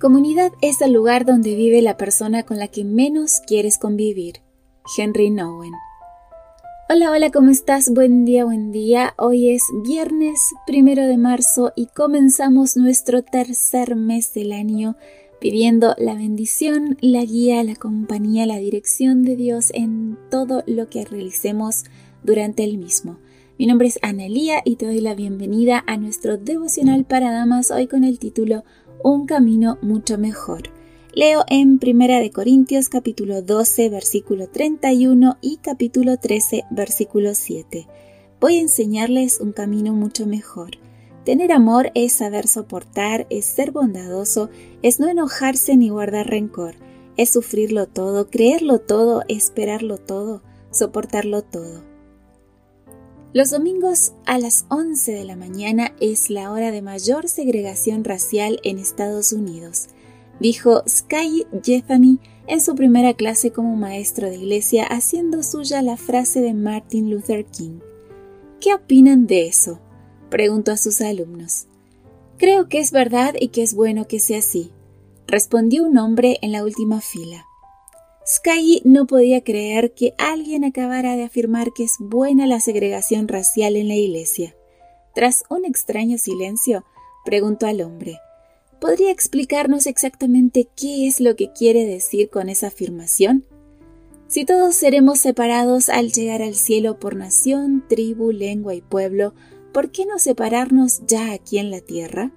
Comunidad es el lugar donde vive la persona con la que menos quieres convivir. Henry Nowen. Hola, hola, ¿cómo estás? Buen día, buen día. Hoy es viernes primero de marzo y comenzamos nuestro tercer mes del año pidiendo la bendición, la guía, la compañía, la dirección de Dios en todo lo que realicemos durante el mismo. Mi nombre es Analía y te doy la bienvenida a nuestro devocional para damas hoy con el título un camino mucho mejor. Leo en Primera de Corintios capítulo 12 versículo 31 y capítulo 13 versículo 7. Voy a enseñarles un camino mucho mejor. Tener amor es saber soportar, es ser bondadoso, es no enojarse ni guardar rencor, es sufrirlo todo, creerlo todo, esperarlo todo, soportarlo todo. Los domingos a las 11 de la mañana es la hora de mayor segregación racial en Estados Unidos, dijo Sky Jethany en su primera clase como maestro de iglesia haciendo suya la frase de Martin Luther King. ¿Qué opinan de eso? preguntó a sus alumnos. Creo que es verdad y que es bueno que sea así, respondió un hombre en la última fila. Sky no podía creer que alguien acabara de afirmar que es buena la segregación racial en la iglesia. Tras un extraño silencio, preguntó al hombre, ¿podría explicarnos exactamente qué es lo que quiere decir con esa afirmación? Si todos seremos separados al llegar al cielo por nación, tribu, lengua y pueblo, ¿por qué no separarnos ya aquí en la tierra?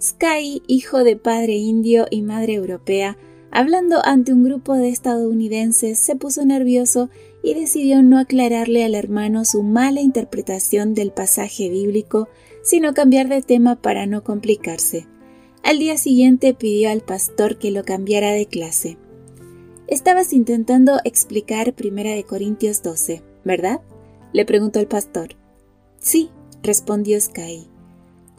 Sky, hijo de padre indio y madre europea, Hablando ante un grupo de estadounidenses, se puso nervioso y decidió no aclararle al hermano su mala interpretación del pasaje bíblico, sino cambiar de tema para no complicarse. Al día siguiente pidió al pastor que lo cambiara de clase. Estabas intentando explicar Primera de Corintios 12, ¿verdad? le preguntó el pastor. Sí, respondió Sky.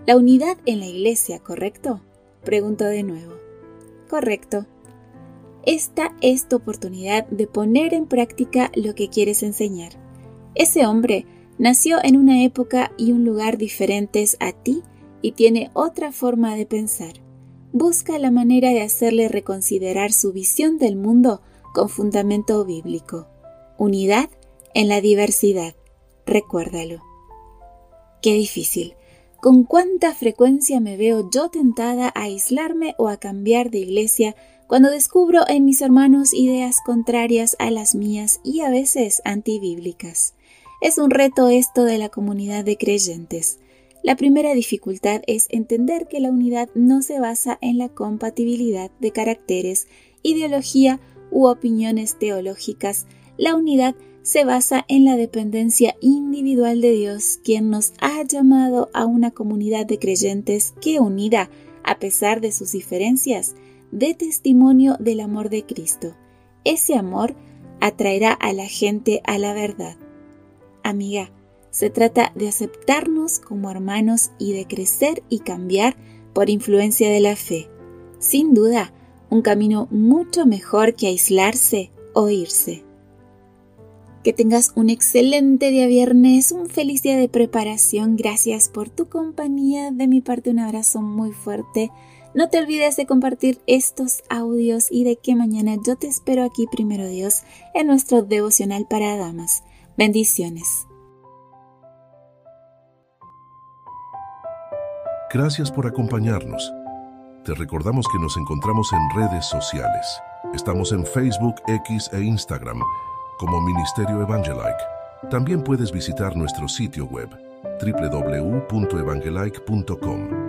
La unidad en la iglesia, ¿correcto? preguntó de nuevo. Correcto, esta es tu oportunidad de poner en práctica lo que quieres enseñar. Ese hombre nació en una época y un lugar diferentes a ti y tiene otra forma de pensar. Busca la manera de hacerle reconsiderar su visión del mundo con fundamento bíblico. Unidad en la diversidad. Recuérdalo. Qué difícil. ¿Con cuánta frecuencia me veo yo tentada a aislarme o a cambiar de iglesia cuando descubro en mis hermanos ideas contrarias a las mías y a veces antibíblicas. Es un reto esto de la comunidad de creyentes. La primera dificultad es entender que la unidad no se basa en la compatibilidad de caracteres, ideología u opiniones teológicas. La unidad se basa en la dependencia individual de Dios, quien nos ha llamado a una comunidad de creyentes que unida, a pesar de sus diferencias, de testimonio del amor de Cristo. Ese amor atraerá a la gente a la verdad. Amiga, se trata de aceptarnos como hermanos y de crecer y cambiar por influencia de la fe. Sin duda, un camino mucho mejor que aislarse o irse. Que tengas un excelente día viernes, un feliz día de preparación. Gracias por tu compañía. De mi parte, un abrazo muy fuerte. No te olvides de compartir estos audios y de que mañana yo te espero aquí, primero Dios, en nuestro devocional para damas. Bendiciones. Gracias por acompañarnos. Te recordamos que nos encontramos en redes sociales. Estamos en Facebook, X e Instagram como Ministerio Evangelike. También puedes visitar nuestro sitio web www.evangelike.com.